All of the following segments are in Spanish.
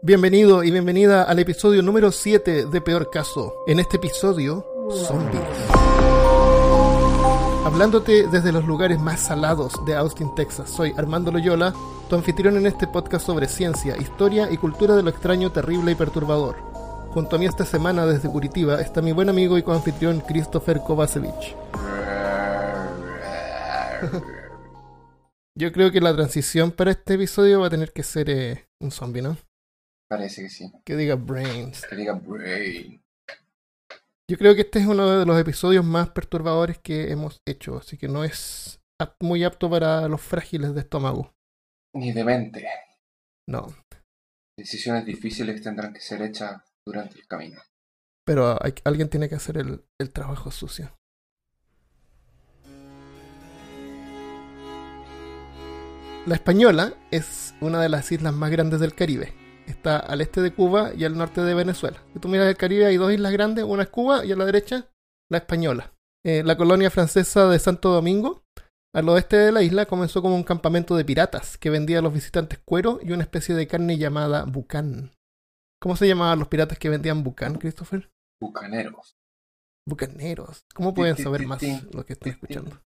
Bienvenido y bienvenida al episodio número 7 de Peor Caso. En este episodio, zombies. Hablándote desde los lugares más salados de Austin, Texas, soy Armando Loyola, tu anfitrión en este podcast sobre ciencia, historia y cultura de lo extraño, terrible y perturbador. Junto a mí esta semana desde Curitiba está mi buen amigo y coanfitrión Christopher Kovacevic. Yo creo que la transición para este episodio va a tener que ser eh, un zombie, ¿no? Parece que sí. Que diga brains. Que diga brain. Yo creo que este es uno de los episodios más perturbadores que hemos hecho, así que no es muy apto para los frágiles de estómago. Ni de mente. No, Decisiones difíciles tendrán que ser hechas durante el camino. pero hay- alguien tiene que hacer el, el trabajo sucio. La Española es una de las islas más grandes del Caribe. Está al este de Cuba y al norte de Venezuela. Si tú miras el Caribe hay dos islas grandes, una es Cuba y a la derecha la Española. Eh, la colonia francesa de Santo Domingo, al oeste de la isla, comenzó como un campamento de piratas que vendía a los visitantes cuero y una especie de carne llamada bucán. ¿Cómo se llamaban los piratas que vendían bucán, Christopher? Bucaneros. Bucaneros. ¿Cómo pueden saber más lo que están escuchando?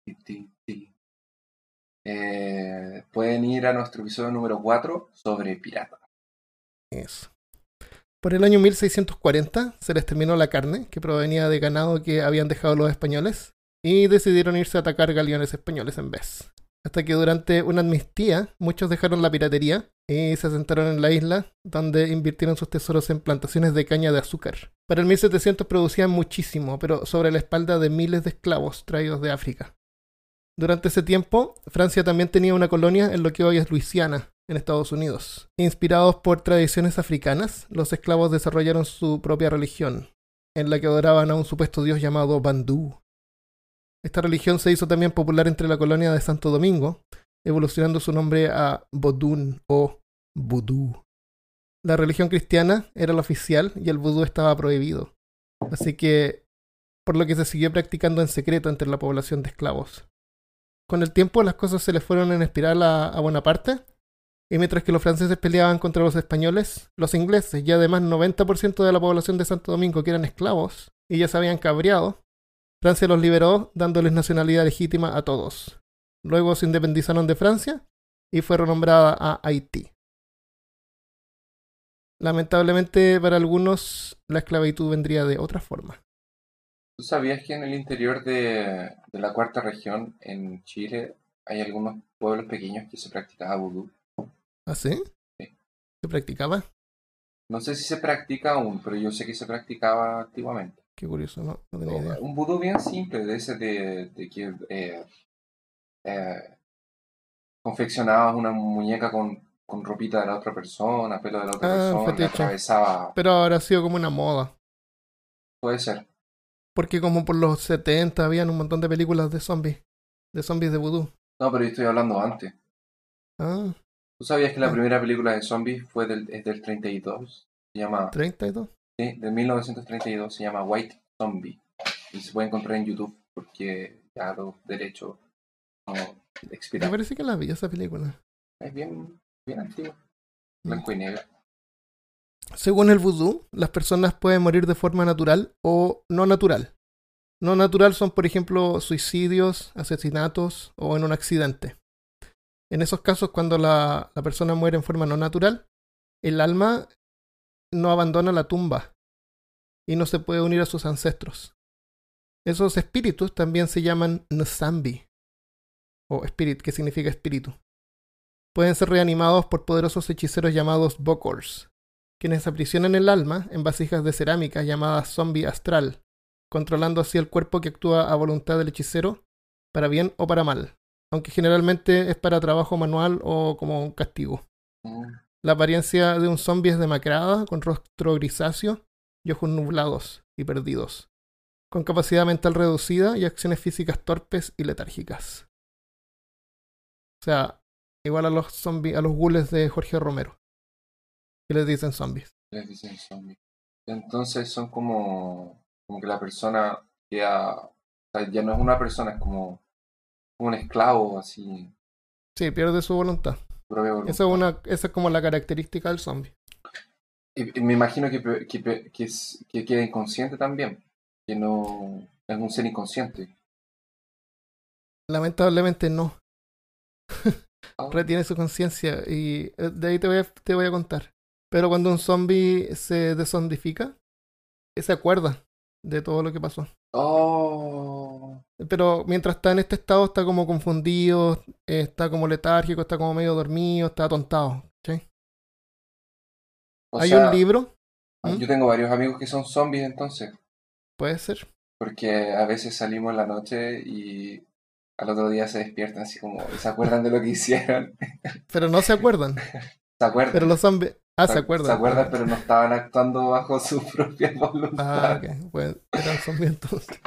Eh, pueden ir a nuestro episodio número 4 sobre piratas. Eso. Por el año 1640 se les terminó la carne que provenía de ganado que habían dejado los españoles y decidieron irse a atacar galeones españoles en vez. Hasta que durante una amnistía muchos dejaron la piratería y se asentaron en la isla donde invirtieron sus tesoros en plantaciones de caña de azúcar. Para el 1700 producían muchísimo, pero sobre la espalda de miles de esclavos traídos de África. Durante ese tiempo, Francia también tenía una colonia en lo que hoy es Luisiana, en Estados Unidos. Inspirados por tradiciones africanas, los esclavos desarrollaron su propia religión, en la que adoraban a un supuesto dios llamado Bandú. Esta religión se hizo también popular entre la colonia de Santo Domingo, evolucionando su nombre a Bodún o Vudú. La religión cristiana era la oficial y el vudú estaba prohibido, así que por lo que se siguió practicando en secreto entre la población de esclavos. Con el tiempo las cosas se le fueron en espiral a, a Bonaparte, y mientras que los franceses peleaban contra los españoles, los ingleses y además 90% de la población de Santo Domingo que eran esclavos y ya se habían cabreado, Francia los liberó dándoles nacionalidad legítima a todos. Luego se independizaron de Francia y fue renombrada a Haití. Lamentablemente para algunos la esclavitud vendría de otra forma. ¿Tú sabías que en el interior de, la cuarta región, en Chile, hay algunos pueblos pequeños que se practicaba vudú? ¿Ah, sí? Sí. ¿Se practicaba? No sé si se practica aún, pero yo sé que se practicaba antiguamente. Qué curioso, no, no tenía idea. Un vudú bien simple, de ese de, de que eh, eh, confeccionabas una muñeca con, con ropita de la otra persona, pelo de la otra Ah, persona, fetiche. atravesaba. Pero ahora ha sido como una moda. Puede ser. Porque como por los 70 habían un montón de películas de zombies. De zombies de vudú. No, pero yo estoy hablando antes. Ah, ¿Tú sabías que la Ah. primera película de zombies fue del, es del 32? Se llama, 32. sí, de 1932, se llama White Zombie. Y se puede encontrar en YouTube porque ya los derechos no Me parece que la vi esa película. Es bien, bien antiguo. Mm. Blanco y negro. Según el vudú, las personas pueden morir de forma natural o no natural. No natural son, por ejemplo, suicidios, asesinatos o en un accidente. En esos casos, cuando la, persona muere en forma no natural, el alma no abandona la tumba y no se puede unir a sus ancestros. Esos espíritus también se llaman Nsambi, o spirit, que significa espíritu. Pueden ser reanimados por poderosos hechiceros llamados Bokors, quienes aprisionan el alma en vasijas de cerámica llamadas zombie astral, controlando así el cuerpo que actúa a voluntad del hechicero, para bien o para mal, aunque generalmente es para trabajo manual o como un castigo. La apariencia de un zombie es demacrada, con rostro grisáceo y ojos nublados y perdidos, con capacidad mental reducida y acciones físicas torpes y letárgicas. O sea, igual a los zombies, a los ghouls de Jorge Romero, que les dicen zombies. Les dicen zombies. Entonces son como, como que la persona queda, o ya no es una persona, es como un esclavo así. Sí, pierde su voluntad. Esa es, una, esa es como la característica del zombie. Y, y me imagino que, que, que, es- que queda inconsciente también. Que no es un ser inconsciente. Lamentablemente no. Ah, Retiene su conciencia y eh, de ahí te voy, a, te voy a contar. Pero cuando un zombie se desondifica, eh, se acuerda de todo lo que pasó. Oh. Pero mientras está en este estado, está como confundido, eh, está como letárgico, está como medio dormido, está atontado. ¿sí? Hay sea, un libro, ¿Mm? Yo tengo varios amigos que son zombies entonces. puede ser. Porque a veces salimos en la noche y al otro día se despiertan así como se acuerdan de lo que hicieron. Pero no se acuerdan. Se acuerdan. Pero los zombies. Ah, se acuerdan. Se acuerdan, pero no estaban actuando bajo su propia Ah, voluntad. ok. Bueno, eran zombies entonces.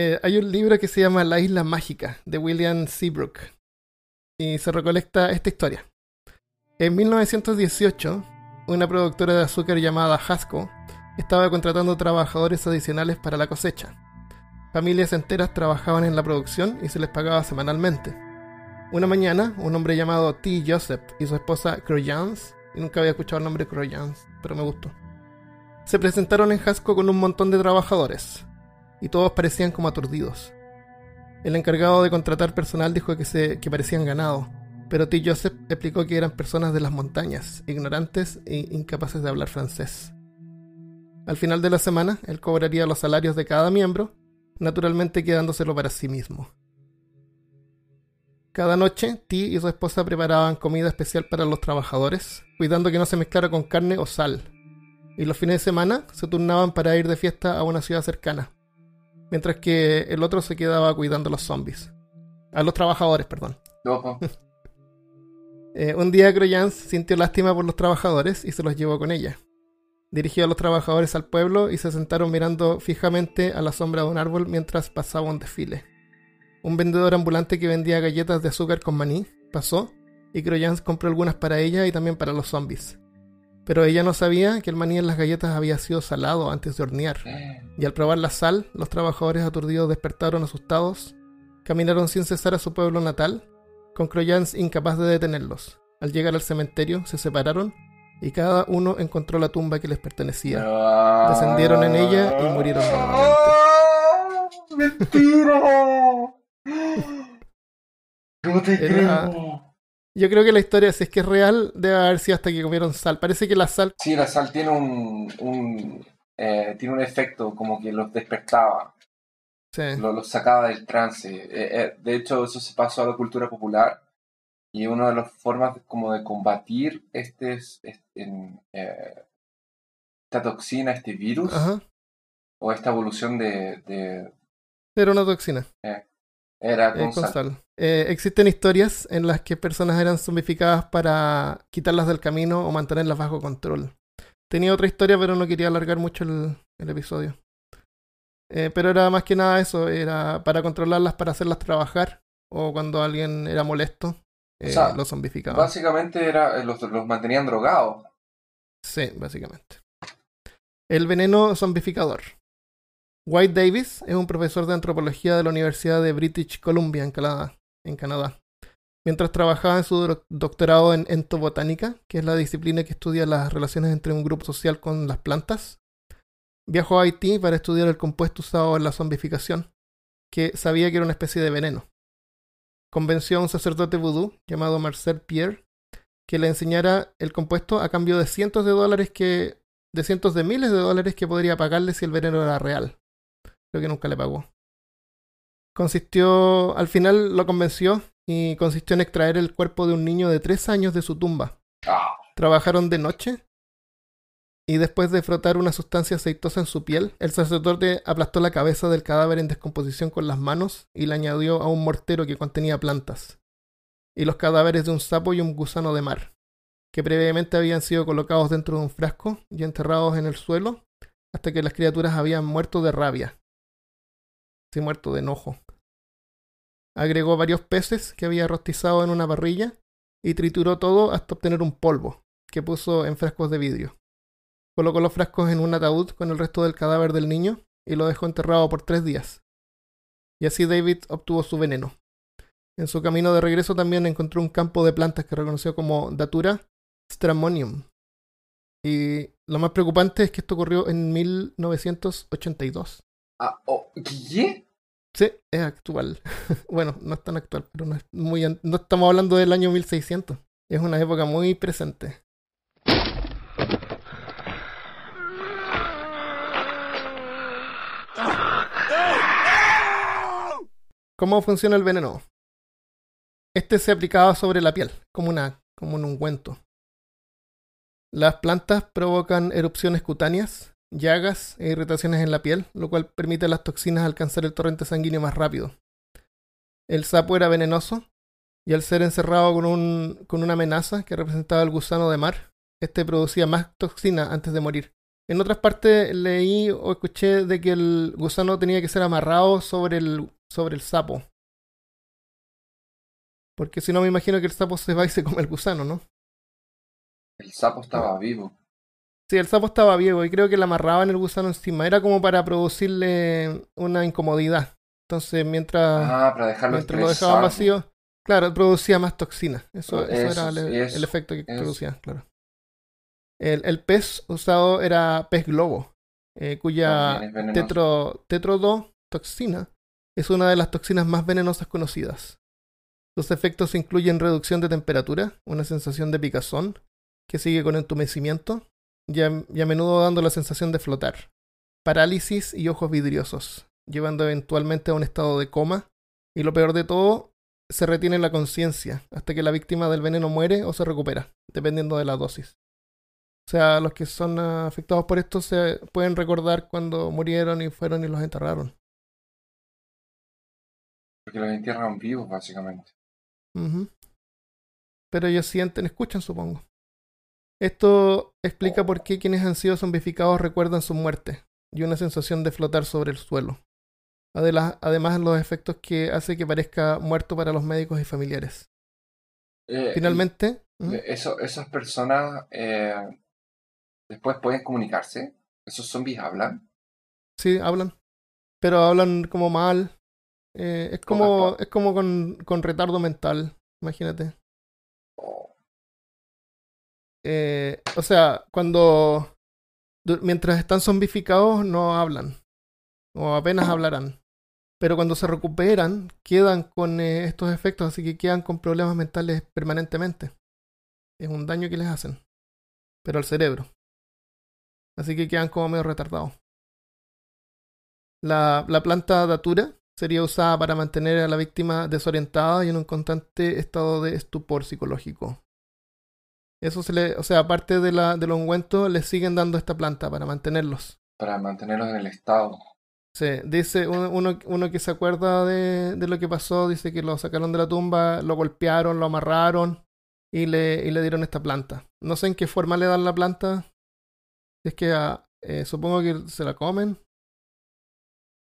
Eh, hay un libro que se llama La Isla Mágica de William Seabrook y se recolecta esta historia. En 1918, una productora de azúcar llamada Hasco estaba contratando trabajadores adicionales para la cosecha. Familias enteras trabajaban en la producción y se les pagaba semanalmente. Una mañana, un hombre llamado T. Joseph y su esposa Croyance, y nunca había escuchado el nombre Croyance, pero me gustó, se presentaron en Hasco con un montón de trabajadores, y todos parecían como aturdidos. El encargado de contratar personal dijo que, se, que parecían ganado, pero T. Joseph explicó que eran personas de las montañas, ignorantes e incapaces de hablar francés. Al final de la semana, él cobraría los salarios de cada miembro, naturalmente quedándoselo para sí mismo. Cada noche, T y su esposa preparaban comida especial para los trabajadores, cuidando que no se mezclara con carne o sal. Y los fines de semana se turnaban para ir de fiesta a una ciudad cercana, mientras que el otro se quedaba cuidando a los zombies. A los trabajadores, perdón. Eh, un día Croyance sintió lástima por los trabajadores y se los llevó con ella. Dirigió a los trabajadores al pueblo y se sentaron mirando fijamente a la sombra de un árbol mientras pasaba un desfile. Un vendedor ambulante que vendía galletas de azúcar con maní pasó y Croyance compró algunas para ella y también para los zombies. Pero ella no sabía que el maní en las galletas había sido salado antes de hornear. Y al probar la sal, los trabajadores aturdidos despertaron asustados, caminaron sin cesar a su pueblo natal, con Croyance incapaz de detenerlos. Al llegar al cementerio, se separaron y cada uno encontró la tumba que les pertenecía. Descendieron en ella y murieron nuevamente. ¡Mentira! No te Era- creo. Yo creo que la historia, si es que es real, debe haber sido hasta que comieron sal. Parece que la sal. Sí, la sal tiene un, un, eh, tiene un efecto como que los despertaba, Sí, lo- los sacaba del trance. Eh, eh, de hecho, eso se pasó a la cultura popular y una de las formas de- como de combatir este, es- es- en, eh, esta toxina, este virus ajá. o esta evolución de, de- Era una toxina. Era eh, con sal. Eh, existen historias en las que personas eran zombificadas para quitarlas del camino o mantenerlas bajo control. Tenía otra historia, pero no quería alargar mucho el, el episodio. Eh, pero era más que nada eso, era para controlarlas, para hacerlas trabajar, o cuando alguien era molesto, eh, sea, lo zombificaba. Básicamente era, eh, los, los mantenían drogados. Sí, básicamente. El veneno zombificador. White Davis es un profesor de antropología de la Universidad de British Columbia en Canadá. En Canadá. Mientras trabajaba en su doc- doctorado en entobotánica, que es la disciplina que estudia las relaciones entre un grupo social con las plantas, viajó a Haití para estudiar el compuesto usado en la zombificación, que sabía que era una especie de veneno. Convenció a un sacerdote vudú llamado Marcel Pierre que le enseñara el compuesto a cambio de cientos de dólares que. de cientos de miles de dólares que podría pagarle si el veneno era real. Creo que nunca le pagó. Consistió. al final lo convenció y consistió en extraer el cuerpo de un niño de tres años de su tumba. Trabajaron de noche y después de frotar una sustancia aceitosa en su piel, el sacerdote aplastó la cabeza del cadáver en descomposición con las manos y le añadió a un mortero que contenía plantas, y los cadáveres de un sapo y un gusano de mar, que previamente habían sido colocados dentro de un frasco y enterrados en el suelo hasta que las criaturas habían muerto de rabia, muerto de enojo. Agregó varios peces que había rostizado en una parrilla y trituró todo hasta obtener un polvo, que puso en frascos de vidrio. Colocó los frascos en un ataúd con el resto del cadáver del niño y lo dejó enterrado por tres días. y así David obtuvo su veneno. En su camino de regreso también encontró un campo de plantas que reconoció como Datura Stramonium. Y lo más preocupante es que esto ocurrió en 1982. Ah, oh, ¿Qué? Sí, es actual. bueno, no es tan actual, pero no, es muy, no estamos hablando del año 1600. Es una época muy presente. ¿Cómo funciona el veneno? Este se aplicaba sobre la piel, como, una, como un ungüento. Las plantas provocan erupciones cutáneas, llagas e irritaciones en la piel, lo cual permite a las toxinas alcanzar el torrente sanguíneo más rápido. El sapo era venenoso, y al ser encerrado con, un, con una amenaza que representaba el gusano de mar, este producía más toxina antes de morir. En otras partes leí o escuché de que el gusano tenía que ser amarrado sobre el, sobre el sapo. Porque si no, me imagino que el sapo se va y se come el gusano, ¿no? El sapo estaba vivo. Sí, el sapo estaba vivo y creo que le amarraban el gusano encima. Era como para producirle una incomodidad. Entonces, mientras, Ah, para dejarlo mientras lo dejaban vacío, claro, producía más toxina. Eso, Eso, eso era el, eso, el efecto que producía, claro. El, el pez usado era pez globo, eh, cuya tetro, tetrodotoxina es una de las toxinas más venenosas conocidas. Los efectos incluyen reducción de temperatura, una sensación de picazón, que sigue con entumecimiento, y a, y a menudo dando la sensación de flotar, parálisis y ojos vidriosos, llevando eventualmente a un estado de coma, y lo peor de todo, se retiene la conciencia hasta que la víctima del veneno muere o se recupera, dependiendo de la dosis. O sea, los que son afectados por esto se pueden recordar cuando murieron y fueron y los enterraron. Porque los entierran vivos, básicamente. Pero ellos sienten, escuchan, supongo. Esto explica por qué quienes han sido zombificados recuerdan su muerte y una sensación de flotar sobre el suelo. Además, los efectos que hace que parezca muerto para los médicos y familiares. Eh, Finalmente, ¿Mm? eso- esas personas eh, después pueden comunicarse. Esos zombies hablan. sí, hablan. Pero hablan como mal. Eh, es como, es como con, con retardo mental, imagínate. Eh, o sea, cuando. Mientras están zombificados, no hablan. O apenas hablarán. Pero cuando se recuperan, quedan con eh, estos efectos, así que quedan con problemas mentales permanentemente. Es un daño que les hacen. Pero al cerebro. Así que quedan como medio retardados. La, la planta datura sería usada para mantener a la víctima desorientada y en un constante estado de estupor psicológico. Eso se le, o sea, aparte de la, del ungüento, les siguen dando esta planta para mantenerlos. para mantenerlos en el estado. Sí, dice uno, uno, uno que se acuerda de, de lo que pasó, dice que lo sacaron de la tumba, lo golpearon, lo amarraron y le, y le dieron esta planta. No sé en qué forma le dan la planta. Si es que ah, eh, supongo que se la comen,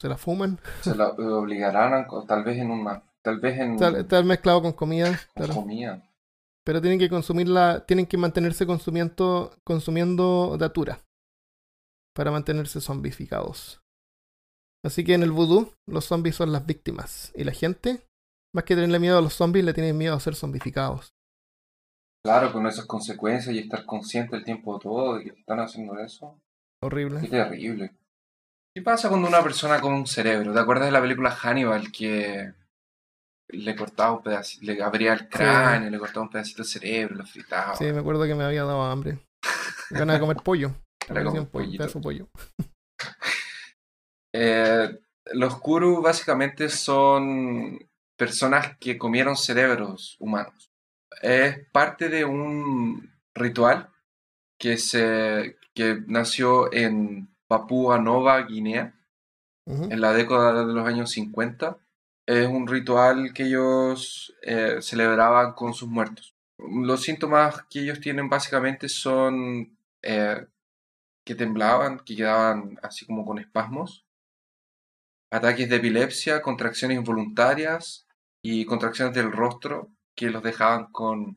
se la fuman, Se lo obligarán a, tal vez en una, tal vez en está, está mezclado con comida, con claro. comida. Pero tienen que consumirla, tienen que mantenerse consumiendo, consumiendo datura para mantenerse zombificados. Así que en el vudú, los zombies son las víctimas y la gente, más que tenerle miedo a los zombies, le tienen miedo a ser zombificados. Claro, con esas consecuencias y estar consciente el tiempo todo de que están haciendo eso. Qué Horrible. terrible. ¿Qué pasa cuando una persona con un cerebro? ¿Te acuerdas de la película Hannibal que le cortaba un pedacito, le abría el cráneo, le cortaba un pedacito de cerebro, lo fritaba? Sí, me acuerdo que me había dado hambre. Ganas de comer pollo. Era como un pedazo de pollo. Eh, los Kuru básicamente son personas que comieron cerebros humanos. Es parte de un ritual que, se, que nació en Papúa Nueva Guinea Ujú. en la década de los años 50. Es un ritual que ellos eh, celebraban con sus muertos. Los síntomas que ellos tienen básicamente son eh, que temblaban, que quedaban así como con espasmos, ataques de epilepsia, contracciones involuntarias y contracciones del rostro que los dejaban con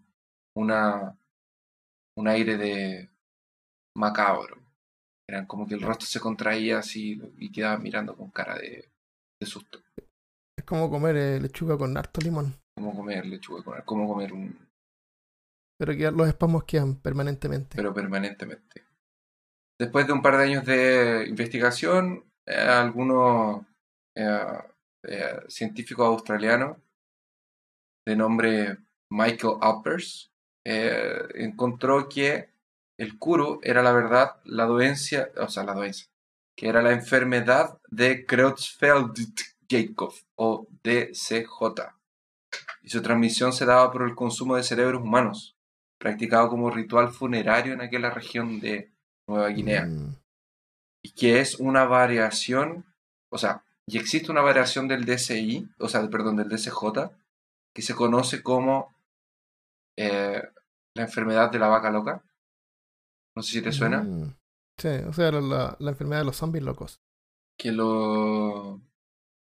una, un aire de macabro. Eran como que el rostro se contraía así y quedaban mirando con cara de, de susto. Es como comer eh, lechuga con harto limón. Como comer lechuga con como comer un. Pero que los espasmos quedan permanentemente. Pero permanentemente. Después de un par de años de investigación, eh, algunos eh, eh, científicos australianos de nombre Michael Uppers encontró que el curo era la verdad la doencia, o sea, la doencia, que era la enfermedad de Creutzfeldt-Jakob o DCJ. Y su transmisión se daba por el consumo de cerebros humanos, practicado como ritual funerario en aquella región de Nueva Guinea. Mm, Y que es una variación, o sea, y existe una variación del DCI, o sea, perdón, del DCJ, que se conoce como eh, la enfermedad de la vaca loca. No sé si te suena. mm. Sí, o sea, la, la- la enfermedad de los zombies locos. que lo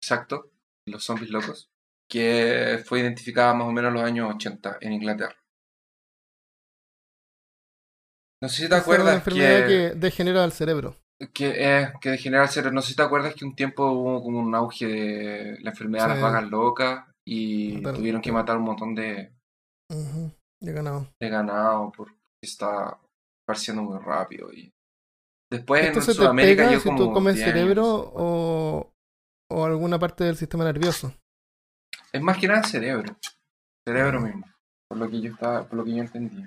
exacto, los zombies locos, que fue identificada más o menos en los años 80 en Inglaterra. No sé si te Esa era una acuerdas enfermedad que, que degenera el cerebro. que, eh, que degenera el cerebro. No sé si te acuerdas que un tiempo hubo como un auge de la enfermedad de las vacas locas y tuvieron que matar un montón de, Ujú, De ganado. de ganado porque está esparciendo muy rápido. Y después Esto en se te Sudamérica pega yo si como tú comes 10 años. cerebro o, o alguna parte del sistema nervioso. Es más que nada cerebro. Cerebro Mm. mismo. Por lo que yo estaba, por lo que yo entendí.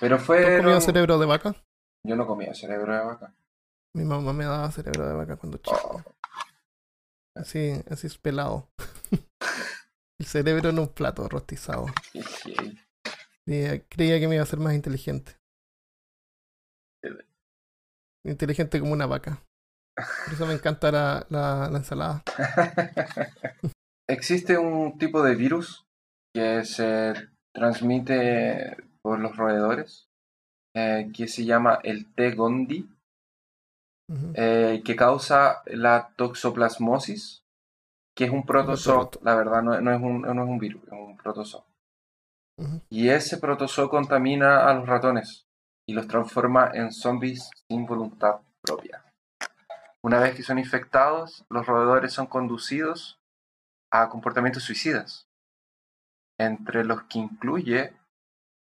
Pero ¿Tú has fue. comido cerebro de vaca? Yo no comía cerebro de vaca. Mi mamá me daba cerebro de vaca cuando chico. Oh, Así, así es pelado. el cerebro en un plato rostizado. Y creía que me iba a ser más inteligente. Inteligente como una vaca. Por eso me encanta la, la, la ensalada. Existe un tipo de virus que se transmite por los roedores eh, que se llama el T. gondi, eh, que causa la toxoplasmosis, que es un protozoo. roto. La verdad, no, no es un, no es un virus, es un protozoo. Y ese protozoo contamina a los ratones y los transforma en zombies sin voluntad propia. Una vez que son infectados, los roedores son conducidos a comportamientos suicidas, entre los que incluye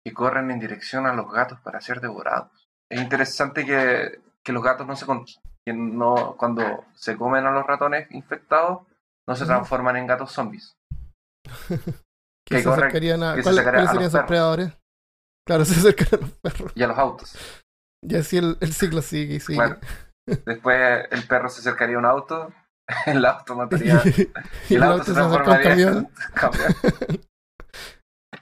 que corren en dirección a los gatos para ser devorados. Es interesante que, que los gatos no se que no cuando se comen a los ratones infectados no se transforman en gatos zombies. Que se corren- acercarían a. que se ¿cuáles- acercarían ¿Cuáles a serían perros. predadores? Claro, se acercan a los perros. Y a los autos. Y así el, el ciclo sigue y sigue. Después el perro se acercaría a un auto, el auto mataría y el auto se transformaría en un camión.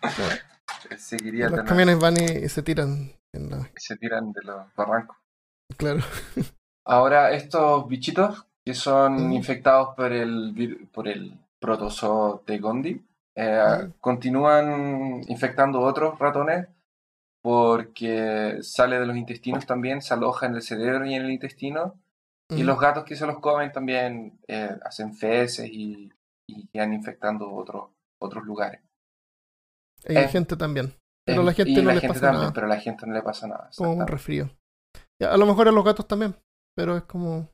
Seguiría Los camiones van y, se tiran en la. y se tiran de los barrancos. Claro. Ahora, estos bichitos que son Mm. infectados por el, por el protozoo de Gondi eh, Mm. continúan infectando otros ratones porque sale de los intestinos también, se aloja en el cerebro y en el intestino. Y los gatos que se los comen también eh, hacen feces y, y quedan infectando otros otros lugares. Y eh, gente también. Pero Eh, la gente no la gente pasa también, nada. Pero a la gente no le pasa nada. Como un resfrío. A lo mejor a los gatos también. Pero es como.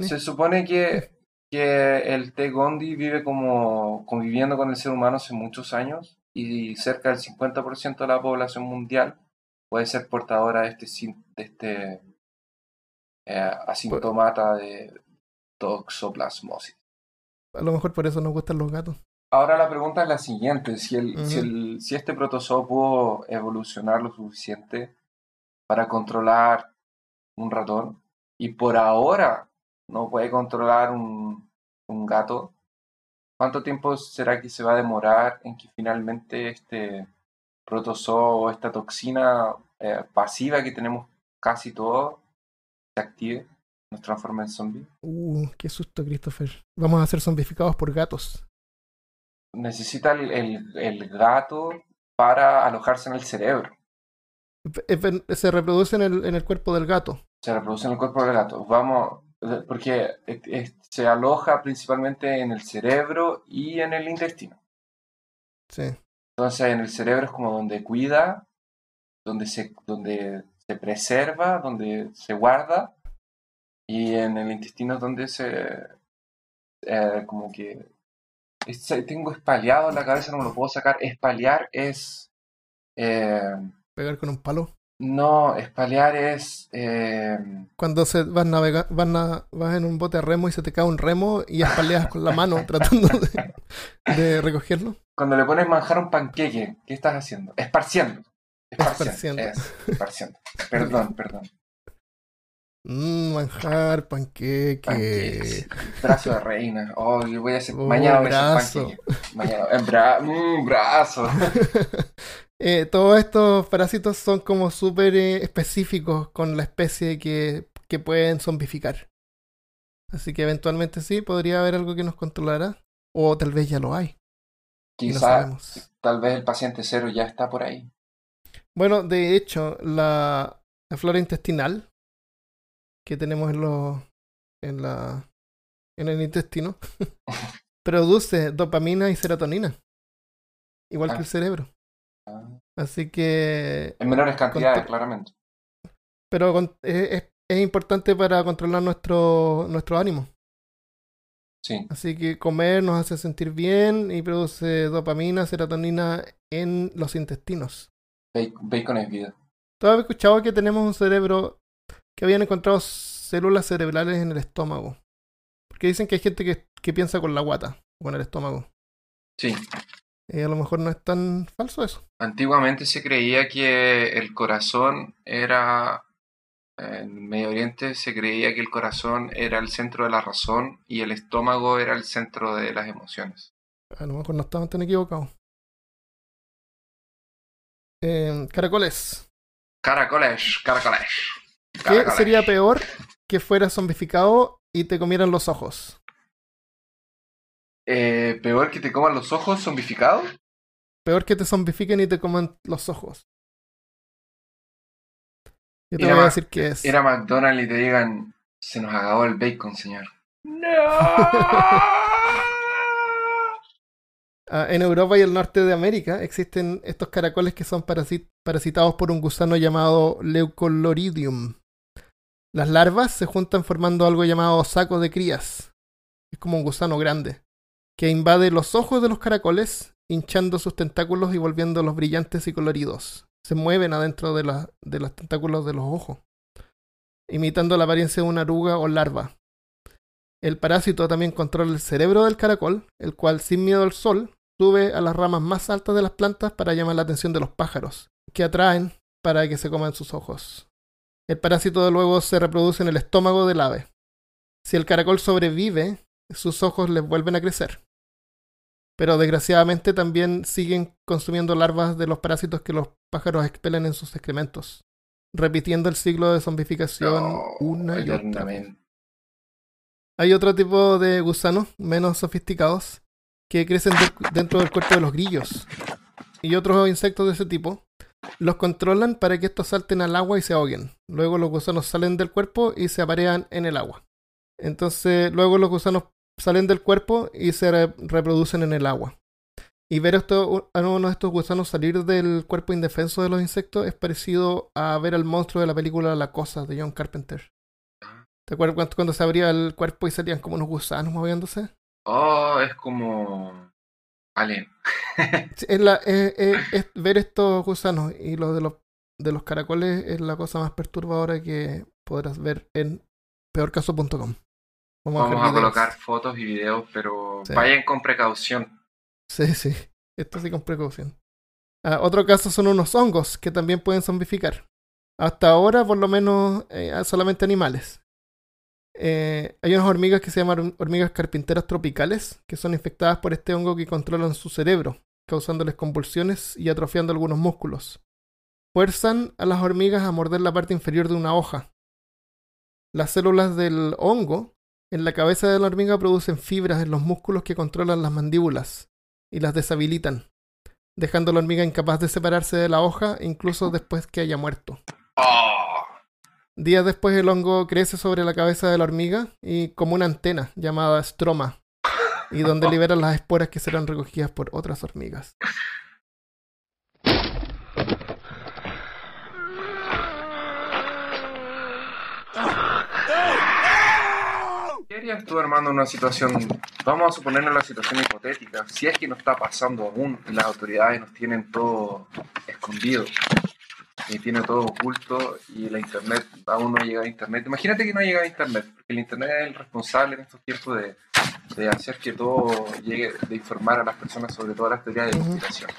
Se supone que, que el T. Gondi vive como conviviendo con el ser humano hace muchos años y cerca del 50% de la población mundial puede ser portadora de este, de este eh, asintomata de toxoplasmosis. A lo mejor por eso nos gustan los gatos. Ahora la pregunta es la siguiente, si, el, si, Ujú. el- si este protozoo pudo evolucionar lo suficiente para controlar un ratón y por ahora no puede controlar un, un gato, ¿cuánto tiempo será que se va a demorar en que finalmente este protozoo o esta toxina eh, pasiva que tenemos casi todos se active, nos transforme en zombie? Uh, qué susto, Christopher. Vamos a ser zombificados por gatos. Necesita el- el- el gato para alojarse en el cerebro. Eh, Se reproduce en el, en el cuerpo del gato. se reproduce en el cuerpo del gato. Vamos, porque se aloja principalmente en el cerebro y en el intestino. Sí. Entonces, en el cerebro es como donde cuida, donde se, donde se preserva, donde se guarda, y en el intestino es donde se, eh, como que Tengo espaleado en la cabeza, no me lo puedo sacar. Espalear es. eh, Pegar con un palo. No, espalear es. eh, Cuando se vas navega- vas, na- vas en un bote a remo y se te cae un remo y espaleas con la mano tratando de, de recogerlo. cuando le pones manjar a un panqueque, ¿qué estás haciendo? Esparciendo. Esparciendo. Esparciendo. Perdón, perdón. Mmm, manjar, panqueque. Panqueques. Brazo de reina. Oh, yo voy a hacer. Oh, mañana voy a brazo. hacer panqueque. Mañana. En bra mm, brazo. Eh, todos estos parásitos son como súper eh, específicos con la especie que, que pueden zombificar. Así que eventualmente sí, podría haber algo que nos controlara. O tal vez ya lo hay. Y no Quizá, sabemos. tal vez el paciente cero ya está por ahí. Bueno, de hecho, la, la flora intestinal que tenemos en los en la en el intestino produce dopamina y serotonina, igual que Ah. el cerebro. Así que, En menores cantidades, claramente. pero con- es, importante para controlar nuestro nuestro ánimo. Sí. Así que comer nos hace sentir bien y produce dopamina, serotonina en los intestinos. Bacon, es vida. ¿Tú has escuchado que tenemos un cerebro que habían encontrado células cerebrales en el estómago? Porque dicen que hay gente que, que piensa con la guata o con el estómago. Sí. Y a lo mejor no es tan falso eso. Antiguamente se creía que el corazón era. En Medio Oriente se creía que el corazón era el centro de la razón y el estómago era el centro de las emociones. A lo mejor no estaban tan equivocados. Eh, caracoles. Caracoles, caracoles. ¿Qué caracoles. sería peor que fueras zombificado y te comieran los ojos? Eh, ¿Peor que te coman los ojos zombificados? Peor que te zombifiquen y te coman los ojos. Yo te Era voy a decir qué es. Ir a McDonald's y te digan: Se nos acabó el bacon, señor. Ah, en Europa y el norte de América existen estos caracoles que son parasit- parasitados por un gusano llamado Leucoloridium. Las larvas se juntan formando algo llamado saco de crías. Es como un gusano grande, que invade los ojos de los caracoles, hinchando sus tentáculos y volviéndolos brillantes y coloridos. Se mueven adentro de, de los tentáculos de los ojos, imitando la apariencia de una oruga o larva. El parásito también controla el cerebro del caracol, el cual, sin miedo al sol, sube a las ramas más altas de las plantas para llamar la atención de los pájaros, que atraen para que se coman sus ojos. El parásito luego se reproduce en el estómago del ave. Si el caracol sobrevive, sus ojos les vuelven a crecer. Pero desgraciadamente también siguen consumiendo larvas de los parásitos que los pájaros expelen en sus excrementos, repitiendo el ciclo de zombificación No, una y otra. Hay otro tipo de gusanos menos sofisticados que crecen de- dentro del cuerpo de los grillos y otros insectos de ese tipo. Los controlan para que estos salten al agua y se ahoguen. Luego los gusanos salen del cuerpo y se aparean en el agua. Entonces luego los gusanos salen del cuerpo y se re- reproducen en el agua. Y ver esto, a uno de estos gusanos salir del cuerpo indefenso de los insectos es parecido a ver al monstruo de la película La Cosa de John Carpenter. ¿Te acuerdas cuando- cuando se abría el cuerpo y salían como unos gusanos moviéndose? Oh, es como. Alien. Sí, Es, la- es- es- es ver estos gusanos y los de los de los caracoles es la cosa más perturbadora que podrás ver en peorcaso.com. Vamos a colocar fotos y videos, pero Sí. vayan con precaución. Sí, sí. Esto sí con precaución. Ah, otro caso son unos hongos que también pueden zombificar. Hasta ahora, por lo menos, eh, solamente animales. Eh, hay unas hormigas que se llaman hormigas carpinteras tropicales, que son infectadas por este hongo que controlan su cerebro, causándoles convulsiones y atrofiando algunos músculos. Fuerzan a las hormigas a morder la parte inferior de una hoja. Las células del hongo en la cabeza de la hormiga producen fibras en los músculos que controlan las mandíbulas y las deshabilitan, dejando a la hormiga incapaz de separarse de la hoja incluso después que haya muerto. Oh, Días después el hongo crece sobre la cabeza de la hormiga y como una antena llamada stroma, y donde liberan las esporas que serán recogidas por otras hormigas. Diría estuve armando una situación, vamos a suponer una situación hipotética, si es que no está pasando aún las autoridades nos tienen todo escondido y tiene todo oculto y la internet aún no llega a internet. Imagínate que no llega a internet, porque el internet es el responsable en estos tiempos de, de hacer que todo llegue, de informar a las personas sobre todas las teorías de conspiración.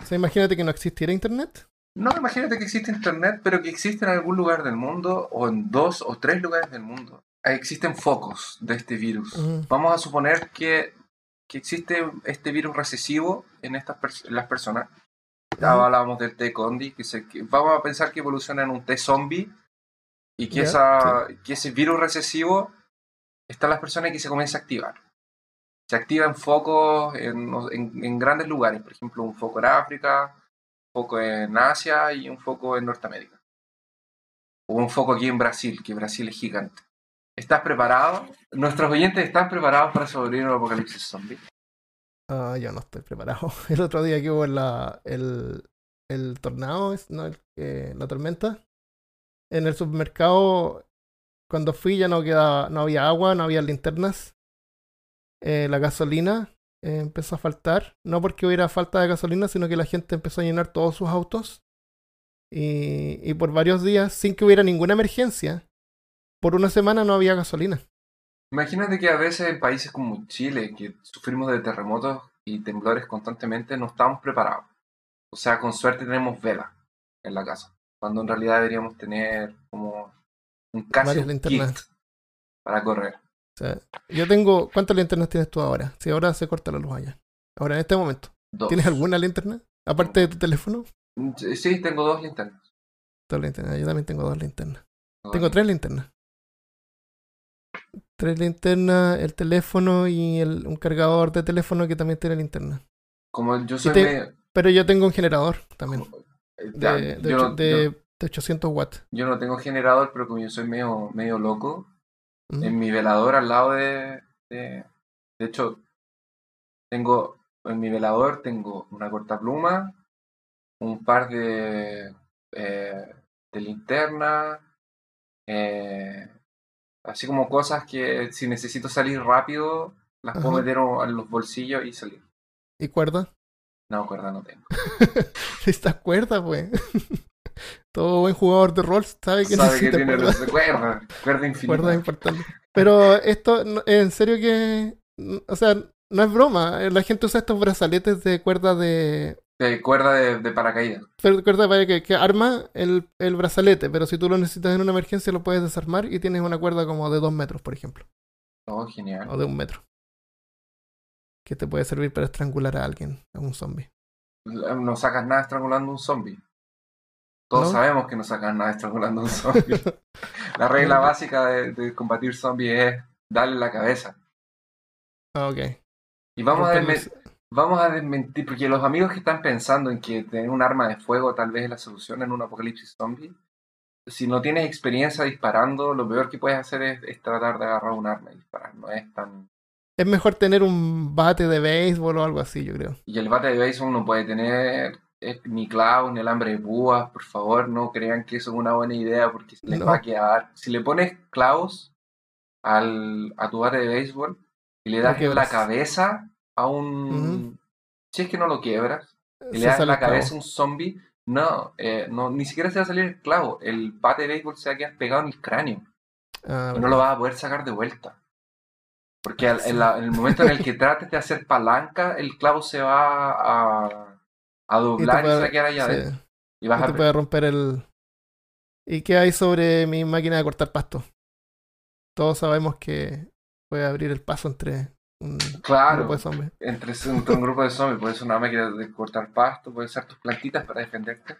O sea, imagínate que no existiera internet. No, imagínate que existe internet, pero que existe en algún lugar del mundo o en dos o tres lugares del mundo. Existen focos de este virus. Ujú. Vamos a suponer que, que existe este virus recesivo en estas pers- en las personas. Ujú. hablábamos del T. condi, que, se, que vamos a pensar que evoluciona en un T zombie y que, Ya, esa, que ese virus recesivo está en las personas que se comienza a activar. Se activa en focos en, en- en grandes lugares, por ejemplo, un foco en África, un foco en Asia y un foco en Norteamérica. O un foco aquí en Brasil, que Brasil es gigante. ¿Estás preparado? ¿Nuestros oyentes están preparados para sobrevivir a un apocalipsis zombie? Ah, yo no estoy preparado. El otro día que hubo el, el tornado, no, eh, la tormenta, en el supermercado, cuando fui ya no quedaba, no había agua, no había linternas. Eh, la gasolina eh, empezó a faltar, no porque hubiera falta de gasolina, sino que la gente empezó a llenar todos sus autos. Y por varios días, sin que hubiera ninguna emergencia, por una semana no había gasolina. Imagínate que a veces en países como Chile, que sufrimos de terremotos y temblores constantemente, no estamos preparados. O sea, con suerte tenemos vela en la casa, cuando en realidad deberíamos tener como un kit para correr. O sea, yo tengo. ¿Cuántas linternas tienes tú ahora? Si ahora se corta la luz allá. Ahora, en este momento. Dos. ¿Tienes alguna linterna? Aparte de tu teléfono. Sí, tengo dos linternas. Dos linternas. Yo también tengo dos linternas. Tengo tres linternas. Tres linternas, el teléfono y el, un cargador de teléfono que también tiene linterna. Como yo soy te- medio- Pero yo tengo un generador también. eh, ya, De, de, yo, ocho- no- de- yo- de 800 watts. yo no tengo generador, pero como yo soy medio, medio loco, en mi velador al lado de, de, de hecho tengo en mi velador tengo una cortapluma un par de eh, de linterna eh, así como cosas que si necesito salir rápido las puedo meter en los bolsillos y salir ¿Y cuerda? no cuerda no tengo Estas cuerdas, pues. Todo buen jugador de rol sabe que sabe que tiene cuerda. cuerda cuerda infinita Cuerda importante. Pero esto, en serio que. O sea, no es broma. eh, La gente usa estos brazaletes de cuerda de. Eh, cuerda de, de paracaídas Cuerda para que, que arma el, el brazalete, pero si tú lo necesitas en una emergencia lo puedes desarmar y tienes una cuerda como de dos metros, por ejemplo. oh genial O de un metro. Que te puede servir para estrangular a alguien, a un zombie. no sacas nada estrangulando un zombie. Todos ¿No? sabemos que no sacas nada estrangulando un zombie. la regla básica de, de combatir zombies es darle la cabeza. Ok. Y vamos a, vamos a desmentir, porque los amigos que están pensando en que tener un arma de fuego tal vez es la solución en un apocalipsis zombie, si no tienes experiencia disparando, lo peor que puedes hacer es, es tratar de agarrar un arma y disparar. No es tan... Es mejor tener un bate de béisbol o algo así, yo creo. Y el bate de béisbol no puede tener eh, ni clavos ni alambre de púas, por favor, no crean que eso es una buena idea porque se les No. va a quedar. Si le pones clavos al, a tu bate de béisbol y le das la quiebras. cabeza a un... Ujú. Si es que no lo quiebras, y le das la cabeza a un zombie, no, eh, no, ni siquiera se va a salir el clavo. El bate de béisbol se va a quedar pegado en el cráneo Ah, y no lo vas a poder sacar de vuelta. Porque al- Sí. en, la- en el momento en el que trates de hacer palanca, el clavo se va a, a doblar y, puede- se va a quedar allá sí. adentro. Y vas Y a puede romper el. ¿Y qué hay sobre mi máquina de cortar pasto? Todos sabemos que puede abrir el paso entre un Claro, grupo de zombies. entre, entre un grupo de zombies, puede ser una máquina de cortar pasto, puede ser tus plantitas para defenderte.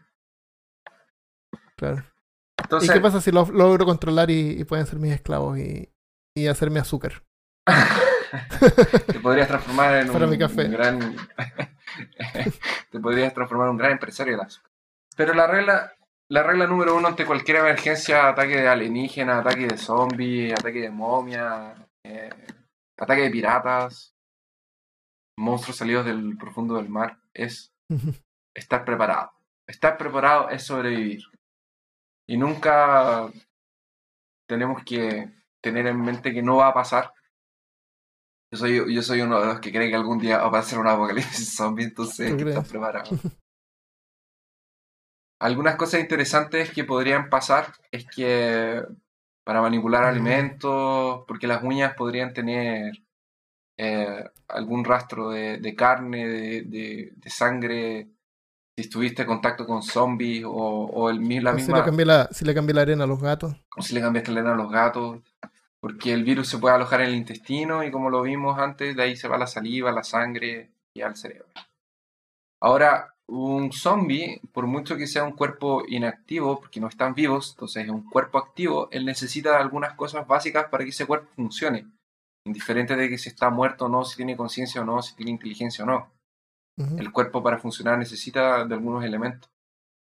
Claro. Entonces, ¿Y qué pasa si lo logro controlar y, y pueden ser mis esclavos y, y hacerme azúcar? te podrías transformar en Para un mi café. gran te podrías transformar en un gran empresario del azúcar. Pero la regla, la regla número uno ante cualquier emergencia, ataque de alienígena, ataque de zombies, ataque de momia, eh, ataque de piratas, monstruos salidos del profundo del mar, es estar preparado. Estar preparado es sobrevivir. Y nunca tenemos que tener en mente que no va a pasar. Yo soy, yo soy uno de los que cree que algún día va a pasar un apocalipsis zombie, entonces estar preparado. Algunas cosas interesantes que podrían pasar es que para manipular alimentos, porque las uñas podrían tener eh, algún rastro de, carne, de, sangre, si estuviste en contacto con zombies o, el, la misma... Si le, cambié la, si le cambié la arena a los gatos. O si le cambiaste la arena a los gatos, porque el virus se puede alojar en el intestino y como lo vimos antes, de ahí se va la saliva, la sangre y al cerebro. Ahora, un zombie, por mucho que sea un cuerpo inactivo, porque no están vivos, entonces es un cuerpo activo, él necesita algunas cosas básicas para que ese cuerpo funcione indiferente de que si está muerto o no, si tiene conciencia o no, si tiene inteligencia o no. El cuerpo para funcionar necesita de algunos elementos.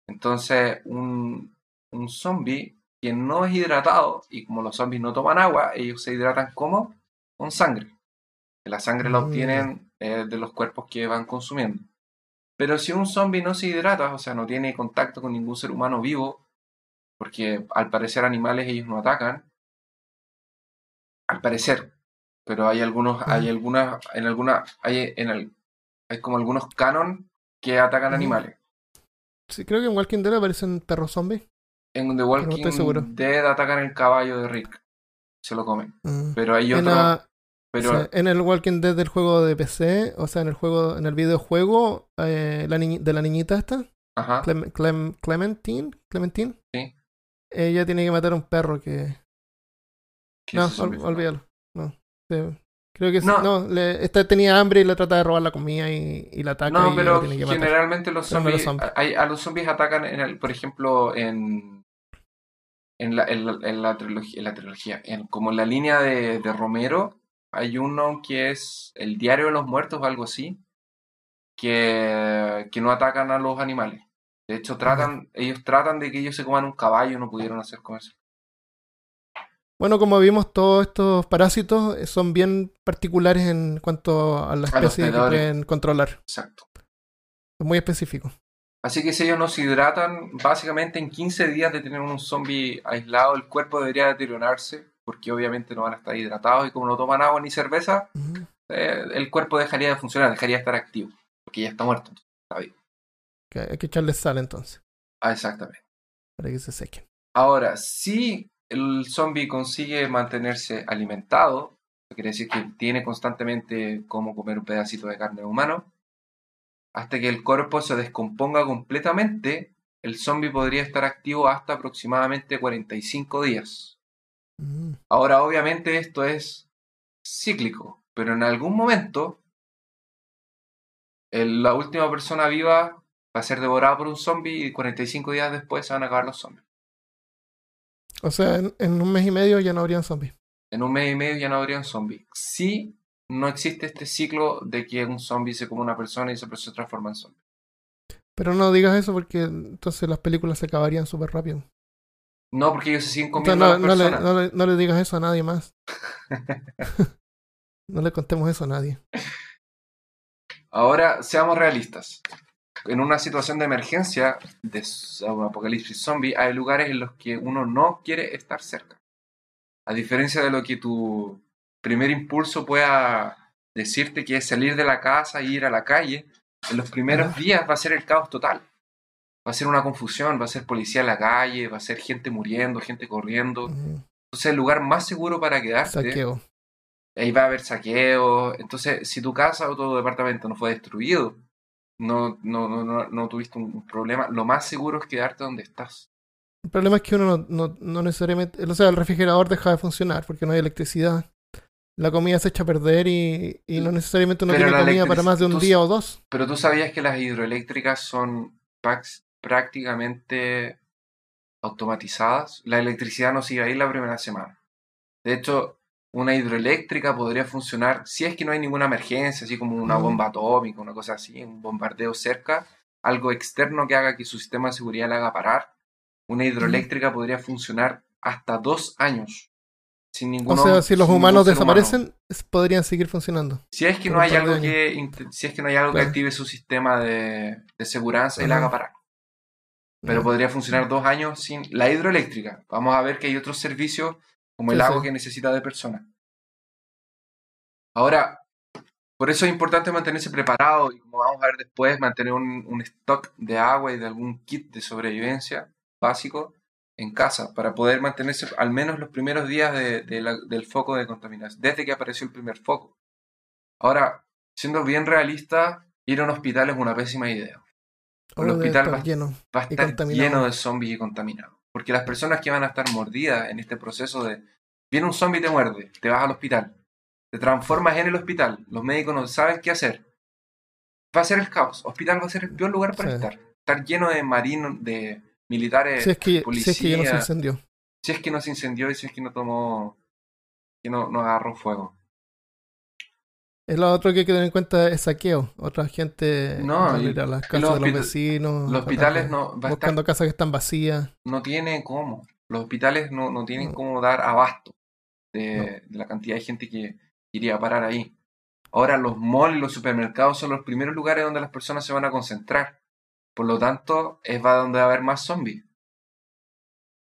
Entonces, un, un zombie que no es hidratado, y como los zombies no toman agua, ellos se hidratan como con sangre. La sangre la mm. obtienen eh, de los cuerpos que van consumiendo. Pero si un zombie no se hidrata, o sea, no tiene contacto con ningún ser humano vivo, porque al parecer animales ellos no atacan, al parecer, pero hay algunos, hay algunas, en alguna, hay en el, hay como algunos canon que atacan animales. Sí, creo que en Walking Dead aparecen perros zombies. En The Walking Dead atacan el caballo de Rick. Se lo comen. Mm. Pero hay otro. Pero... en el Walking Dead del juego de PC, o sea, en el juego, en el videojuego eh, la de la niñita esta, Ajá. Clementine, Clementine. Sí. Ella tiene que matar a un perro que. No, olvídalo. No. Creo que no, no le, esta tenía hambre y le trata de robar la comida y, y la ataca. No, pero generalmente los zombies, A, los zombies atacan, en el, por ejemplo, en, en, la, en, la, trilogía, en la trilogía en, como en la línea de, de, Romero, hay uno que es el diario de los muertos o algo así, que, que no atacan a los animales. De hecho, tratan, ellos tratan de que ellos se coman un caballo, no pudieron hacer con eso. Bueno, como vimos, todos estos parásitos son bien particulares en cuanto a la especie que pueden controlar. Exacto. Es muy específico. Así que si ellos no se hidratan, básicamente en 15 días de tener un zombie aislado, el cuerpo debería deteriorarse, porque obviamente no van a estar hidratados y como no toman agua ni cerveza, eh, el cuerpo dejaría de funcionar, dejaría de estar activo, porque ya está muerto, está vivo. hay que echarle sal entonces. Ah, exactamente. Para que se sequen. Ahora, si el zombie consigue mantenerse alimentado, quiere decir que tiene constantemente como comer un pedacito de carne humano, hasta que el cuerpo se descomponga completamente, el zombie podría estar activo hasta aproximadamente 45 días. Mm. Ahora, obviamente esto es cíclico, pero en algún momento la última persona viva va a ser devorada por un zombie y 45 días después se van a acabar los zombies. O sea, en, un mes y medio ya no habrían zombies. En un mes y medio ya no habrían zombies. Si no existe este ciclo de que un zombie se come una persona y esa persona se transforma en zombie. Pero no digas eso porque entonces las películas se acabarían súper rápido. No, porque ellos se siguen comiendo a no, le, no, le, no le digas eso a nadie más. no le contemos eso a nadie. Ahora, seamos realistas en una situación de emergencia, de un apocalipsis zombie, hay lugares en los que uno no quiere estar cerca. A diferencia de lo que tu primer impulso pueda decirte que es salir de la casa e ir a la calle, en los primeros días va a ser el caos total. Va a ser una confusión, va a ser policía en la calle, va a ser gente muriendo, gente corriendo. Entonces el lugar más seguro para quedarte... Saqueo. Ahí va a haber saqueo. Entonces, si tu casa o tu departamento no fue destruido, no, no, no, no, tuviste un problema, lo más seguro es quedarte donde estás. El problema es que uno no, no, necesariamente, o sea, el refrigerador deja de funcionar porque no hay electricidad. La comida se echa a perder y, y no necesariamente uno tiene comida para más de un día o dos. Pero tú sabías que las hidroeléctricas son prácticamente automatizadas. La electricidad no sigue ahí la primera semana. De hecho, una hidroeléctrica podría funcionar si es que no hay ninguna emergencia, así como una bomba atómica, una cosa así, un bombardeo cerca, algo externo que haga que su sistema de seguridad la haga parar. Una hidroeléctrica podría funcionar hasta dos años. Sin ningún, o sea, si los humanos desaparecen, podrían seguir funcionando. Si es que no hay algo que si es que no hay algo que active su sistema de, de seguridad y la haga parar. Pero podría funcionar dos años sin la hidroeléctrica. Vamos a ver que hay otros servicios como el Sí, agua sí. que necesita de personas. Ahora, por eso es importante mantenerse preparado y como vamos a ver después, mantener un, un stock de agua y de algún kit de sobrevivencia básico en casa para poder mantenerse al menos los primeros días de- de la- del foco de contaminación, desde que apareció el primer foco. Ahora, siendo bien realista, ir a un hospital es una pésima idea. El hospital va- lleno. va a estar lleno de zombies y contaminados. Porque las personas que van a estar mordidas en este proceso de viene un zombie y te muerde, te vas al hospital, te transformas en el hospital, los médicos no saben qué hacer. Va a ser el caos. Hospital va a ser el peor lugar para Sí. estar. Estar lleno de marinos, de militares, Si es que, si es que ya no se incendió. si es que no se incendió y si es que no tomó, que no, no agarró fuego. Es lo otro que hay que tener en cuenta es saqueo. Otra gente No, a y- ir a las casas de los vecinos. Los hospitales no, va a estar buscando casas que están vacías. no tiene cómo. Los hospitales no, no tienen No. cómo dar abasto de, de la cantidad de gente que iría a parar ahí. Ahora los malls y los supermercados son los primeros lugares donde las personas se van a concentrar. Por lo tanto, es va donde va a haber más zombies.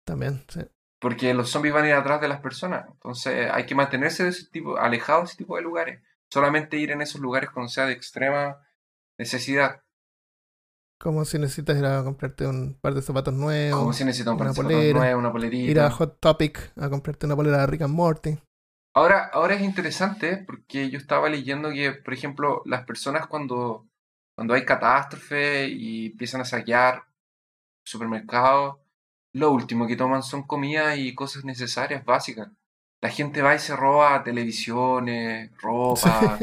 También, sí. Porque los zombies van a ir atrás de las personas. Entonces hay que mantenerse de ese tipo, alejados de ese tipo de lugares. Solamente ir en esos lugares cuando sea de extrema necesidad. Como si necesitas ir a comprarte un par de zapatos nuevos. Como si necesitan un par de zapatos nuevos, una polerita. Ir a Hot Topic a comprarte una polera de Rick and Morty. Ahora, ahora es interesante porque yo estaba leyendo que, por ejemplo, las personas cuando, cuando hay catástrofe y empiezan a saquear supermercados, lo último que toman son comida y cosas necesarias, básicas. La gente va y se roba televisiones, ropa,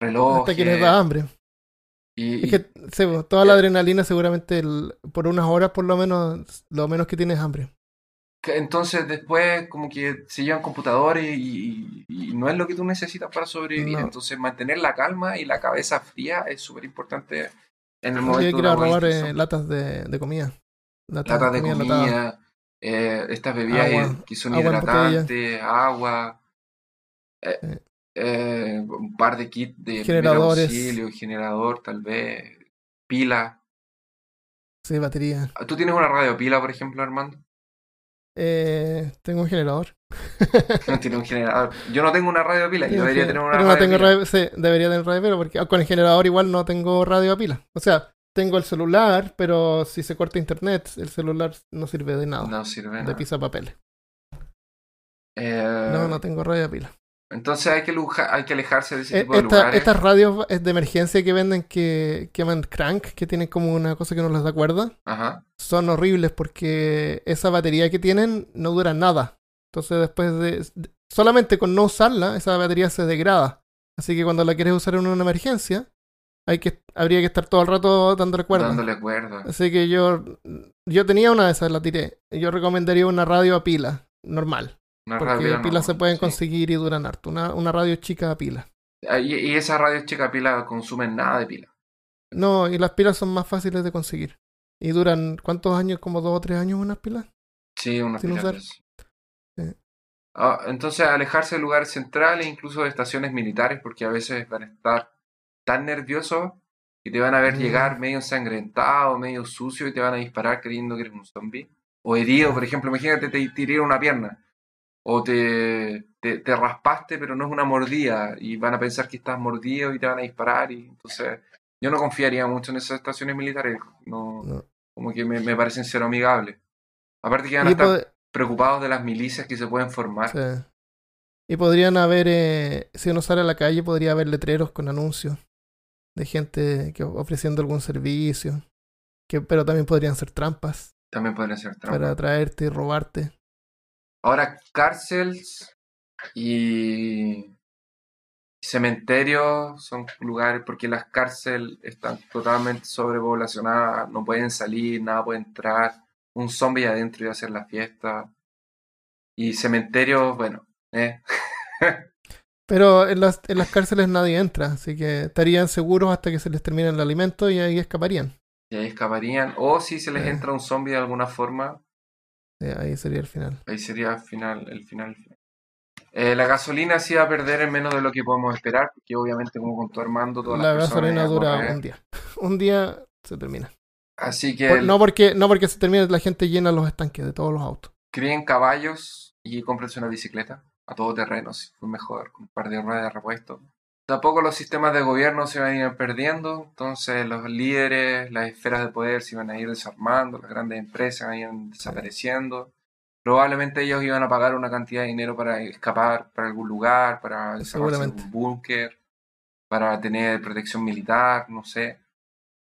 relojes. Hasta que les da hambre. y, Es que sí, pues, toda la adrenalina seguramente el- por unas horas por lo menos, lo menos que tienes es hambre. entonces después como que se llevan computadores y, y- no es lo que tú necesitas para sobrevivir. No. Entonces mantener la calma y la cabeza fría es súper importante en el momento una a robar eh, latas de, de comida. Latas, latas de comida, eh, estas bebidas Agua, que son agua hidratantes, agua, eh, Eh. un par de kits de Generadores. auxilio, generador tal vez, pila. Sí, batería. ¿Tú tienes una radio pila, por ejemplo, Armando? Eh, tengo un generador. No tienes un generador. Yo no tengo una radio pila, yo debería tener una pero no radio tengo pila. radio, sí, debería tener radio, pero porque con el generador igual no tengo radio a pila. O sea, tengo el celular, pero si se corta internet, el celular no sirve de nada. No sirve de nada. pisa papeles. Eh, No, no tengo radio a pila. Entonces hay que, luja- hay que alejarse de ese Eh, tipo de esta- lugares. estas radios de emergencia que venden que, que llaman crank, que tienen como una cosa que no les da cuerda, Ajá. son horribles porque esa batería que tienen no dura nada. Entonces después de... de- solamente con no usarla, esa batería se degrada. Así que cuando la quieres usar en una emergencia, hay que, habría que estar todo el rato dándole cuerda. Dándole cuerda. Así que yo, yo tenía una de esas, la tiré. Yo recomendaría una radio a pila, normal. Una Porque radio pilas se pueden sí. conseguir y duran harto. Una, una radio chica a pila. Ah, Y, y esas radios chica pila consumen nada de pila. No, y las pilas son más fáciles de conseguir. Y duran, ¿cuántos años? ¿Como dos o tres años unas pilas? Sí, unas Sin pilas. Sí. Ah, entonces, alejarse de lugares centrales, incluso de estaciones militares, porque a veces van a estar tan nerviosos que te van a ver Mm. llegar medio ensangrentado, medio sucio y te van a disparar creyendo que eres un zombie. O herido, por ejemplo, imagínate te tiré una pierna. O te, te, te raspaste, pero no es una mordida. Y van a pensar que estás mordido y te van a disparar. Y entonces, yo no confiaría mucho en esas estaciones militares. No, No. como que me, me parecen ser amigables. Aparte que van a estar preocupados de las milicias que se pueden formar. sí. Y podrían haber, eh, si uno sale a la calle, podría haber letreros con anuncios de gente que ofreciendo algún servicio. Que, pero también podrían ser trampas También podrían ser trampas. para atraerte y robarte. Ahora, cárceles y cementerios son lugares porque las cárceles están totalmente sobrepoblacionadas, no pueden salir, nada puede entrar, un zombie adentro y hacer la fiesta. Y cementerios, bueno, eh, Pero en las, en las cárceles nadie entra, así que estarían seguros hasta que se les termine el alimento y ahí escaparían. y ahí escaparían. O si se les Eh. entra un zombie de alguna forma, Sí, ahí sería el final. Ahí sería el final, el final. Eh, la gasolina sí va a perder en menos de lo que podemos esperar, porque obviamente como contó Armando, todas La gasolina dura un día. Un día se termina. Así que Por- el- no, porque, no porque se termine, la gente llena los estanques de todos los autos. críen caballos y cómprense una bicicleta a todo terreno, si fue mejor, con un par de ruedas de repuesto. Tampoco los sistemas de gobierno se van a ir perdiendo, entonces los líderes, las esferas de poder se iban a ir desarmando, las grandes empresas ir desapareciendo. Probablemente ellos iban a pagar una cantidad de dinero para escapar para algún lugar, para desarrollar un búnker, para tener protección militar, no sé.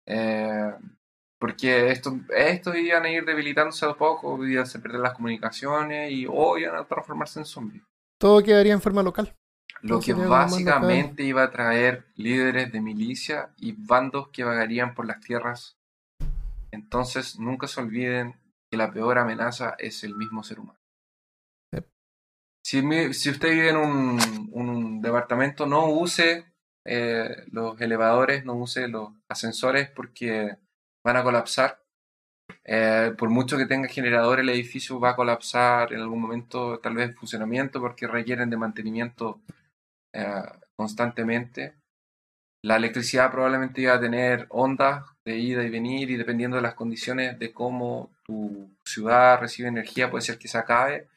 Eh, porque esto, estos iban a ir debilitándose a poco, iban a perder las comunicaciones y o iban a transformarse en zombies. Todo quedaría en forma local. Lo que básicamente iba a traer líderes de milicia y bandos que vagarían por las tierras. Entonces, nunca se olviden que la peor amenaza es el mismo ser humano. Si, si, usted vive en un, un departamento, no use eh, los elevadores, no use los ascensores porque van a colapsar. Eh, por mucho que tenga generador, el edificio va a colapsar en algún momento, tal vez en funcionamiento, porque requieren de mantenimiento eh, constantemente. La electricidad probablemente iba a tener ondas de ida y venir y dependiendo de las condiciones de cómo tu ciudad recibe energía, puede ser que se acabe.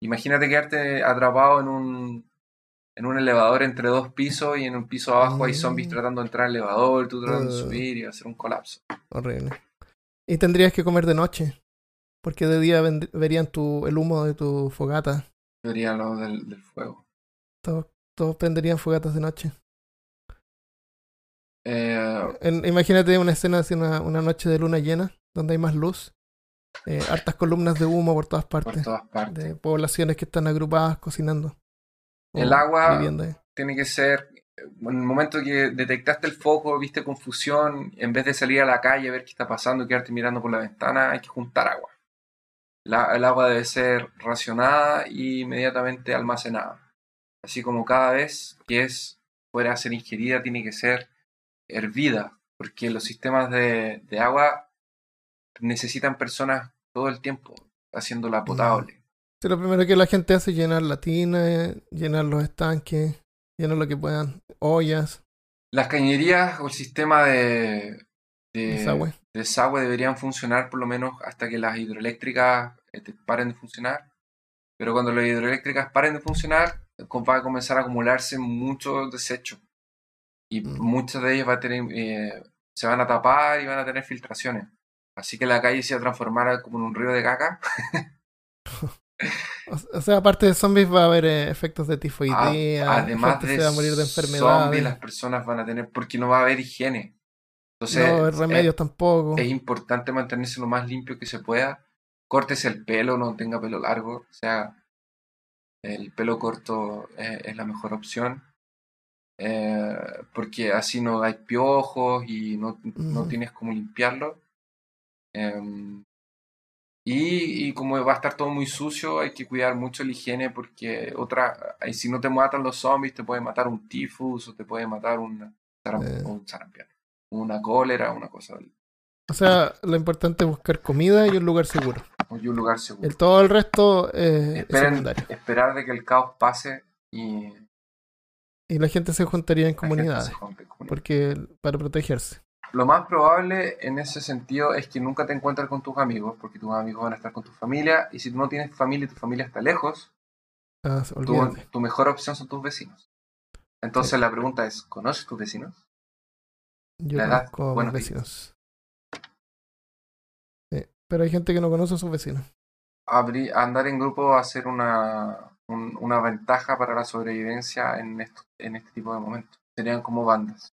Imagínate quedarte atrapado en un, en un elevador entre dos pisos y en un piso abajo hay zombies mm. tratando de entrar al elevador, tú tratando de subir y va a ser un colapso. Horrible. Y tendrías que comer de noche, porque de día verían tu, el humo de tu fogata. Verían lo del, fuego. Todos, todos prenderían fogatas de noche. Eh, imagínate una escena así, una, una, noche de luna llena, donde hay más luz. Eh, hartas columnas de humo por todas partes. Por todas partes. De poblaciones que están agrupadas cocinando. El agua tiene que ser, en el momento que detectaste el foco, viste confusión, en vez de salir a la calle a ver qué está pasando y quedarte mirando por la ventana, hay que juntar agua. el agua debe ser racionada y inmediatamente almacenada. Así como cada vez que es fuera a ser ingerida, tiene que ser hervida, porque los sistemas de, de agua necesitan personas todo el tiempo haciéndola potable lo primero que la gente hace es llenar la tina, llenar los estanques, llenar lo que puedan, ollas. Las cañerías o el sistema de, de desagüe. deberían funcionar por lo menos hasta que las hidroeléctricas este, paren de funcionar. Pero cuando las hidroeléctricas paren de funcionar, va a comenzar a acumularse mucho desecho. Y mm. muchas de ellas va a tener, eh, se van a tapar y van a tener filtraciones. Así que la calle se va a transformar como en un río de caca. O sea, aparte de zombies va a haber eh, efectos de tifoidea, además de se va a morir de enfermedades. Zombies las personas van a tener porque no va a haber higiene. Entonces, no va a haber remedios tampoco. Es importante mantenerse lo más limpio que se pueda. Córtese el pelo, no tenga pelo largo. O sea, el pelo corto eh, es la mejor opción. Eh, porque así no hay piojos y no, no tienes cómo limpiarlo. Em, y, como va a estar todo muy sucio, hay que cuidar mucho la higiene porque otra, si no te matan los zombies, te puede matar un tifus o te puede matar una, eh. un sarampión, una cólera, una cosa. O sea, lo importante es buscar comida y un lugar seguro. Y un lugar seguro. El, todo el resto es secundario. Esperar de que el caos pase y... Y la gente se juntaría en comunidades. Porque para protegerse. Lo más probable en ese sentido es que nunca te encuentres con tus amigos, porque tus amigos van a estar con tu familia, y si tú no tienes familia y tu familia está lejos, ah, tu, mejor opción son tus vecinos. Entonces la pregunta es, ¿conoces tus vecinos? Yo conozco buenos vecinos. pero hay gente que no conoce a sus vecinos. andar en grupo va a ser una, una ventaja para la sobrevivencia en, esto, en este tipo de momentos. Serían como bandas.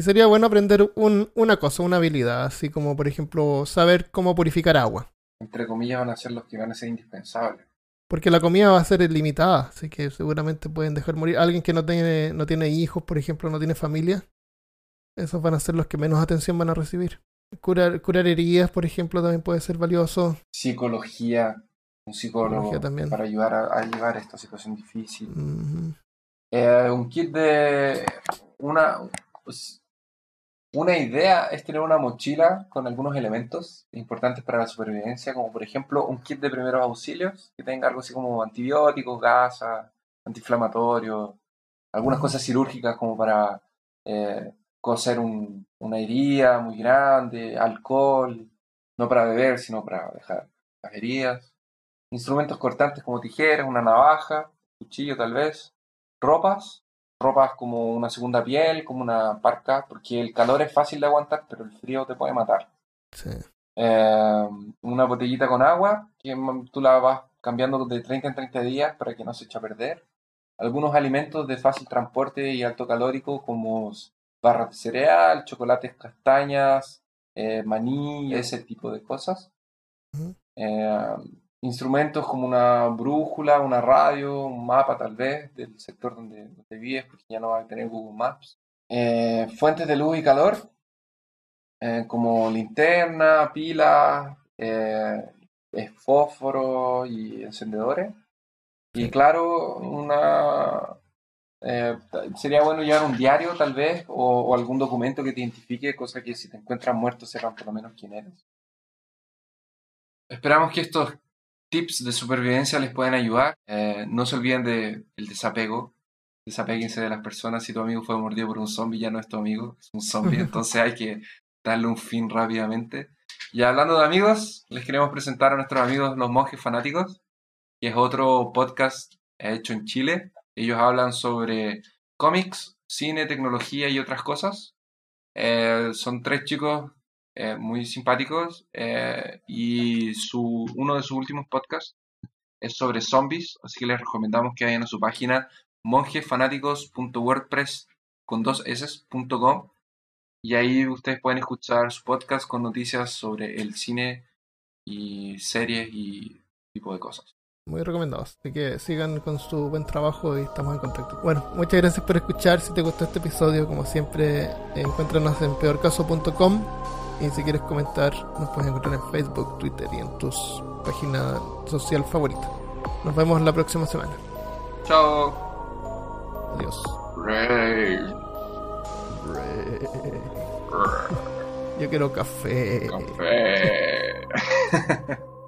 Y sería bueno aprender un, una cosa, una habilidad, así como por ejemplo saber cómo purificar agua. Entre comillas van a ser los que van a ser indispensables. Porque la comida va a ser limitada, así que seguramente pueden dejar morir. Alguien que no tiene, no tiene hijos, por ejemplo, no tiene familia, esos van a ser los que menos atención van a recibir. Curar, curar heridas, por ejemplo, también puede ser valioso. Psicología, un psicólogo también. para ayudar a, a, llevar esta situación difícil. Eh, un kit de una, pues, una idea es tener una mochila con algunos elementos importantes para la supervivencia, como por ejemplo un kit de primeros auxilios que tenga algo así como antibióticos, gasas, antiinflamatorios, algunas cosas quirúrgicas como para eh, coser una herida muy grande, alcohol, no para beber, sino para dejar las heridas. instrumentos cortantes como tijeras, una navaja, cuchillo tal vez, ropas, ropas como una segunda piel, como una parca, porque el calor es fácil de aguantar, pero el frío te puede matar. Sí. Eh, una botellita con agua, que tú la vas cambiando de 30 en 30 días para que no se eche a perder. Algunos alimentos de fácil transporte y alto calórico, como barras de cereal, chocolates, castañas, eh, maní, ese tipo de cosas. Ujú. Eh, instrumentos como una brújula, una radio, un mapa tal vez del sector donde, donde vives, porque ya no va a tener Google Maps. Eh, fuentes de luz y calor, eh, como linterna, pilas, eh, fósforo y encendedores. Y claro, una, eh, sería bueno llevar un diario tal vez o, o algún documento que te identifique, cosa que si te encuentras muerto sepan por lo menos quién eres. Esperamos que estos tips de supervivencia les puedan ayudar. Eh, no se olviden de- del desapego. Desapéguense de las personas. Si tu amigo fue mordido por un zombie, ya no es tu amigo, es un zombie. Entonces hay que darle un fin rápidamente. Y hablando de amigos, les queremos presentar a nuestros amigos los monjes fanáticos, que es otro podcast hecho en Chile. Ellos hablan sobre cómics, cine, tecnología y otras cosas. Eh, son tres chicos eh, muy simpáticos eh, y su, uno de sus últimos podcasts es sobre zombies, así que les recomendamos que vayan a su página monjesfanáticos.wordpress con dos s.com y ahí ustedes pueden escuchar su podcast con noticias sobre el cine y series y tipo de cosas. Muy recomendados. Así que sigan con su buen trabajo y estamos en contacto. Bueno, muchas gracias por escuchar. Si te gustó este episodio, como siempre, encuéntranos en peorcaso.com. Y si quieres comentar, nos puedes encontrar en Facebook, Twitter y en tus páginas social favoritas. Nos vemos la próxima semana. Chao. Adiós. Rey. Yo quiero café. Café.